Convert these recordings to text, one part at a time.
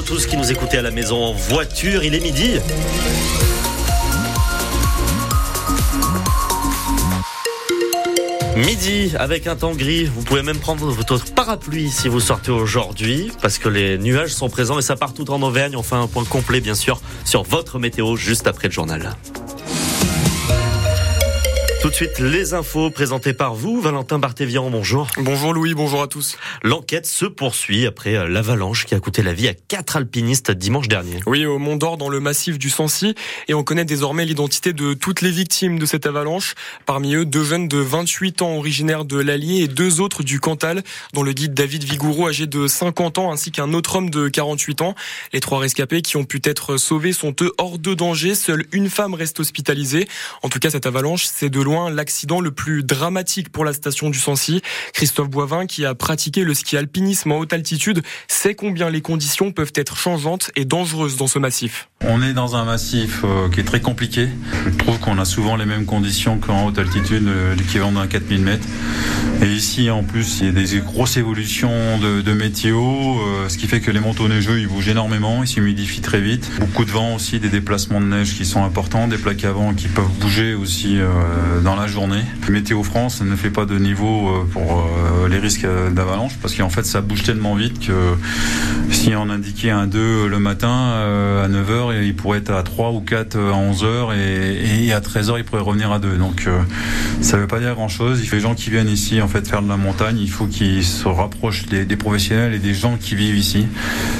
vous tous qui nous écoutez à la maison en voiture, il est midi. Midi avec un temps gris, vous pouvez même prendre votre parapluie si vous sortez aujourd'hui parce que les nuages sont présents et ça part tout en Auvergne. On fait un point complet bien sûr sur votre météo juste après le journal. Tout de suite, les infos présentées par vous, Valentin Barthévian, bonjour. Bonjour Louis, bonjour à tous. L'enquête se poursuit après euh, l'avalanche qui a coûté la vie à quatre alpinistes dimanche dernier. Oui, au Mont d'Or, dans le massif du Sancy, et on connaît désormais l'identité de toutes les victimes de cette avalanche. Parmi eux, deux jeunes de 28 ans originaires de l'Allier et deux autres du Cantal, dont le guide David Vigourou, âgé de 50 ans, ainsi qu'un autre homme de 48 ans. Les trois rescapés qui ont pu être sauvés sont eux hors de danger. Seule une femme reste hospitalisée. En tout cas, cette avalanche, c'est de l'accident le plus dramatique pour la station du Sancy. Christophe Boivin, qui a pratiqué le ski alpinisme en haute altitude, sait combien les conditions peuvent être changeantes et dangereuses dans ce massif. On est dans un massif euh, qui est très compliqué. Je trouve qu'on a souvent les mêmes conditions qu'en haute altitude, euh, l'équivalent d'un 4000 mètres. Et ici, en plus, il y a des grosses évolutions de, météo, euh, ce qui fait que les manteaux neigeux, ils bougent énormément, ils s'humidifient très vite. Beaucoup de vent aussi, des déplacements de neige qui sont importants, des plaques à vent qui peuvent bouger aussi dans la journée. Météo France ne fait pas de niveau euh, pour euh, les risques d'avalanche parce qu'en fait ça bouge tellement vite que si on indiquait un 2 le matin euh, à 9h, il pourrait être à 3 ou 4 à 11h et, à 13h il pourrait revenir à 2. Donc ça ne veut pas dire grand chose. Les gens qui viennent ici en fait faire de la montagne, il faut qu'ils se rapprochent des, professionnels et des gens qui vivent ici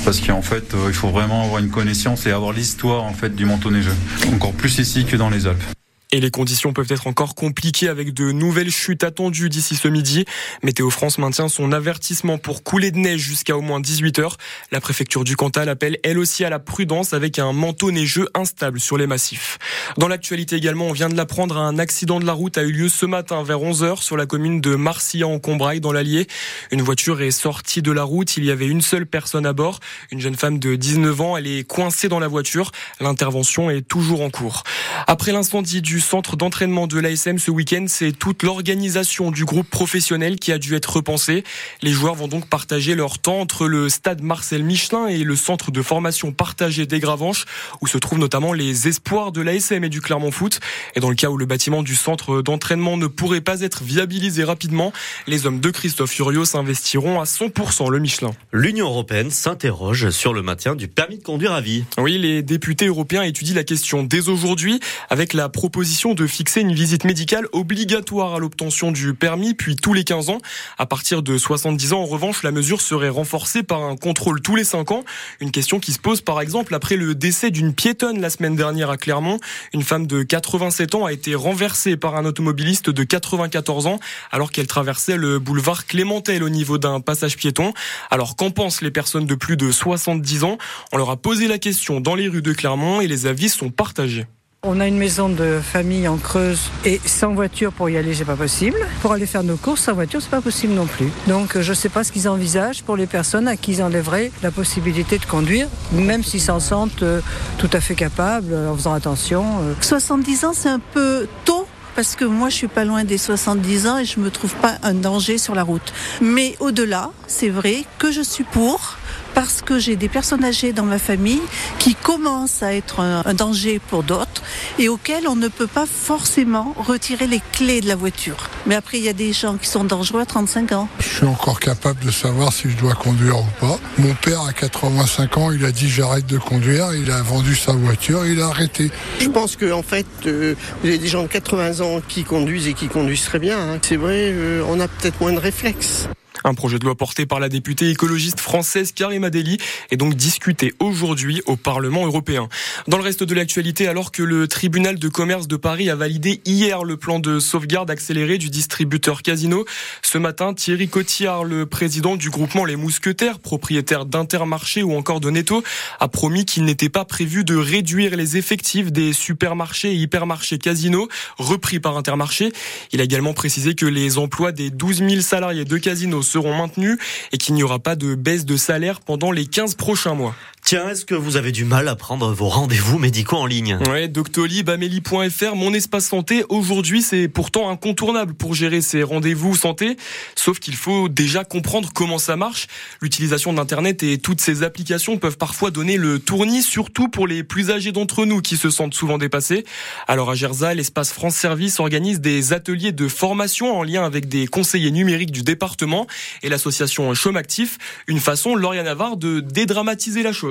parce qu'en fait il faut vraiment avoir une connaissance et avoir l'histoire en fait du manteau neigeux. Encore plus ici que dans les Alpes. Et les conditions peuvent être encore compliquées avec de nouvelles chutes attendues d'ici ce midi. Météo France maintient son avertissement pour couler de neige jusqu'à au moins 18 heures. La préfecture du Cantal appelle elle aussi à la prudence avec un manteau neigeux instable sur les massifs. Dans l'actualité également, on vient de l'apprendre, un accident de la route a eu lieu ce matin vers 11 heures sur la commune de Marcillan en Combraille dans l'Allier. Une voiture est sortie de la route. Il y avait une seule personne à bord, une jeune femme de 19 ans. Elle est coincée dans la voiture. L'intervention est toujours en cours. Après l'incendie du centre d'entraînement de l'ASM ce week-end, c'est toute l'organisation du groupe professionnel qui a dû être repensée. Les joueurs vont donc partager leur temps entre le stade Marcel Michelin et le centre de formation partagé des Gravanches, où se trouvent notamment les espoirs de l'ASM et du Clermont Foot. Et dans le cas où le bâtiment du centre d'entraînement ne pourrait pas être viabilisé rapidement, les hommes de Christophe Furios s'investiront à 100% le Michelin. L'Union européenne s'interroge sur le maintien du permis de conduire à vie. Oui, les députés européens étudient la question dès aujourd'hui avec la proposition de fixer une visite médicale obligatoire à l'obtention du permis, puis tous les 15 ans. À partir de 70 ans, en revanche, la mesure serait renforcée par un contrôle tous les 5 ans. Une question qui se pose par exemple après le décès d'une piétonne la semaine dernière à Clermont. Une femme de 87 ans a été renversée par un automobiliste de 94 ans alors qu'elle traversait le boulevard Clémentel au niveau d'un passage piéton. Alors qu'en pensent les personnes de plus de 70 ans? On leur a posé la question dans les rues de Clermont et les avis sont partagés. On a une maison de famille en Creuse et sans voiture pour y aller, c'est pas possible. Pour aller faire nos courses sans voiture, c'est pas possible non plus. Donc je sais pas ce qu'ils envisagent pour les personnes à qui ils enlèveraient la possibilité de conduire, même s'ils s'en sentent euh, tout à fait capables en faisant attention. 70 euh. ans, c'est un peu tôt parce que moi je suis pas loin des 70 ans et je me trouve pas un danger sur la route. Mais au-delà, c'est vrai que je suis pour parce que j'ai des personnes âgées dans ma famille qui commencent à être un, danger pour d'autres et auxquels on ne peut pas forcément retirer les clés de la voiture. Mais après, il y a des gens qui sont dangereux à 35 ans. Je suis encore capable de savoir si je dois conduire ou pas. Mon père, à 85 ans, il a dit j'arrête de conduire. Il a vendu sa voiture, il a arrêté. Je pense qu'en en fait, euh, vous avez des gens de 80 ans qui conduisent et qui conduisent très bien. Hein. C'est vrai, euh, on a peut-être moins de réflexes. Un projet de loi porté par la députée écologiste française Karima Deli est donc discuté aujourd'hui au Parlement européen. Dans le reste de l'actualité, alors que le tribunal de commerce de Paris a validé hier le plan de sauvegarde accéléré du distributeur Casino, ce matin, Thierry Cotillard, le président du groupement Les Mousquetaires, propriétaire d'Intermarché ou encore de Netto, a promis qu'il n'était pas prévu de réduire les effectifs des supermarchés et hypermarchés Casino repris par Intermarché. Il a également précisé que les emplois des 12 000 salariés de Casino seront maintenus et qu'il n'y aura pas de baisse de salaire pendant les 15 prochains mois. Tiens, est-ce que vous avez du mal à prendre vos rendez-vous médicaux en ligne? Ouais, Doctolib, Amélie.fr, mon espace santé, aujourd'hui c'est pourtant incontournable pour gérer ses rendez-vous santé, sauf qu'il faut déjà comprendre comment ça marche. L'utilisation d'Internet et toutes ces applications peuvent parfois donner le tournis, surtout pour les plus âgés d'entre nous qui se sentent souvent dépassés. Alors à Gerza, l'espace France Service organise des ateliers de formation en lien avec des conseillers numériques du département et l'association Chôme Actif, une façon, Lauriane Navarre, de dédramatiser la chose.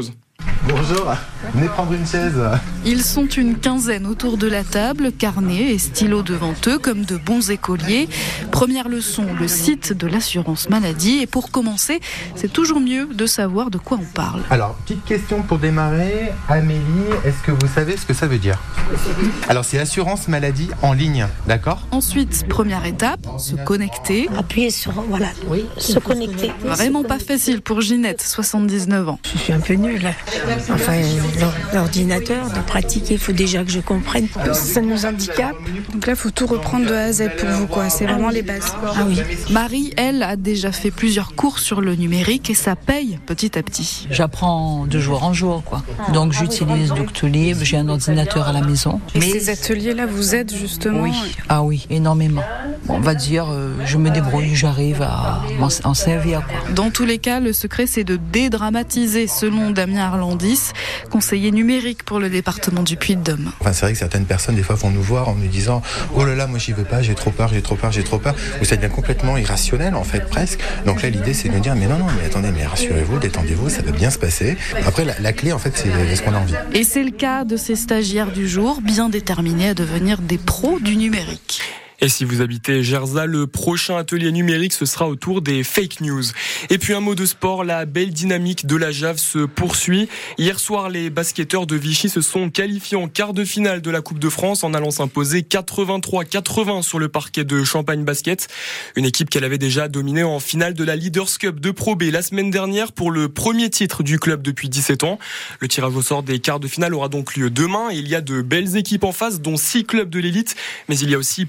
Bonjour, venez prendre une chaise. Ils sont une quinzaine autour de la table, carnet et stylo devant eux comme de bons écoliers. Première leçon, le site de l'assurance maladie. Et pour commencer, c'est toujours mieux de savoir de quoi on parle. Alors, petite question pour démarrer. Amélie, est-ce que vous savez ce que ça veut dire? Alors, c'est assurance maladie en ligne, d'accord? Ensuite, première étape, se connecter. Appuyer sur, voilà, oui, se connecter. Vraiment pas facile pour Ginette, 79 ans. Je suis un peu nulle. Enfin, l'ordinateur, de pratiquer, il faut déjà que je comprenne. Ça nous handicape. Donc là, il faut tout reprendre de A à Z pour vous, quoi. C'est vraiment les bases. Ah oui. Marie, elle, a déjà fait plusieurs cours sur le numérique et ça paye petit à petit. J'apprends de jour en jour, quoi. Donc j'utilise Doctolib, j'ai un ordinateur à la maison. Et Mais ces ateliers-là vous aident justement Oui, ah oui, énormément. On va dire, euh, je me débrouille, j'arrive à m'en servir. Quoi. Dans tous les cas, le secret, c'est de dédramatiser, selon Damien Arlandis, conseiller numérique pour le département du Puy-de-Dôme. Enfin, c'est vrai que certaines personnes, des fois, vont nous voir en nous disant Oh là là, moi j'y veux pas, j'ai trop peur, j'ai trop peur, j'ai trop peur. Ou ça devient complètement irrationnel, en fait, presque. Donc là, l'idée, c'est de dire Mais non, non, mais attendez, mais rassurez-vous, détendez-vous, ça va bien se passer. Après, la, la clé, en fait, c'est ce qu'on a envie. Et c'est le cas de ces stagiaires du jour, bien déterminés à devenir des pros du numérique. Et si vous habitez Gerza, le prochain atelier numérique, ce sera autour des fake news. Et puis un mot de sport, la belle dynamique de la Jave se poursuit. Hier soir, les basketteurs de Vichy se sont qualifiés en quart de finale de la Coupe de France en allant s'imposer 83-80 sur le parquet de Champagne Basket. Une équipe qu'elle avait déjà dominée en finale de la Leaders Cup de Pro B la semaine dernière pour le premier titre du club depuis 17 ans. Le tirage au sort des quarts de finale aura donc lieu demain il y a de belles équipes en face, dont six clubs de l'élite, mais il y a aussi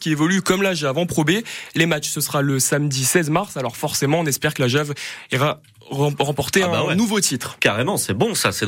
Qui évolue comme la Jave en Pro B. Les matchs, ce sera le samedi 16 mars. Alors forcément, on espère que la Jave ira remporter Ah bah un ouais. nouveau titre. Carrément, c'est bon ça. c'est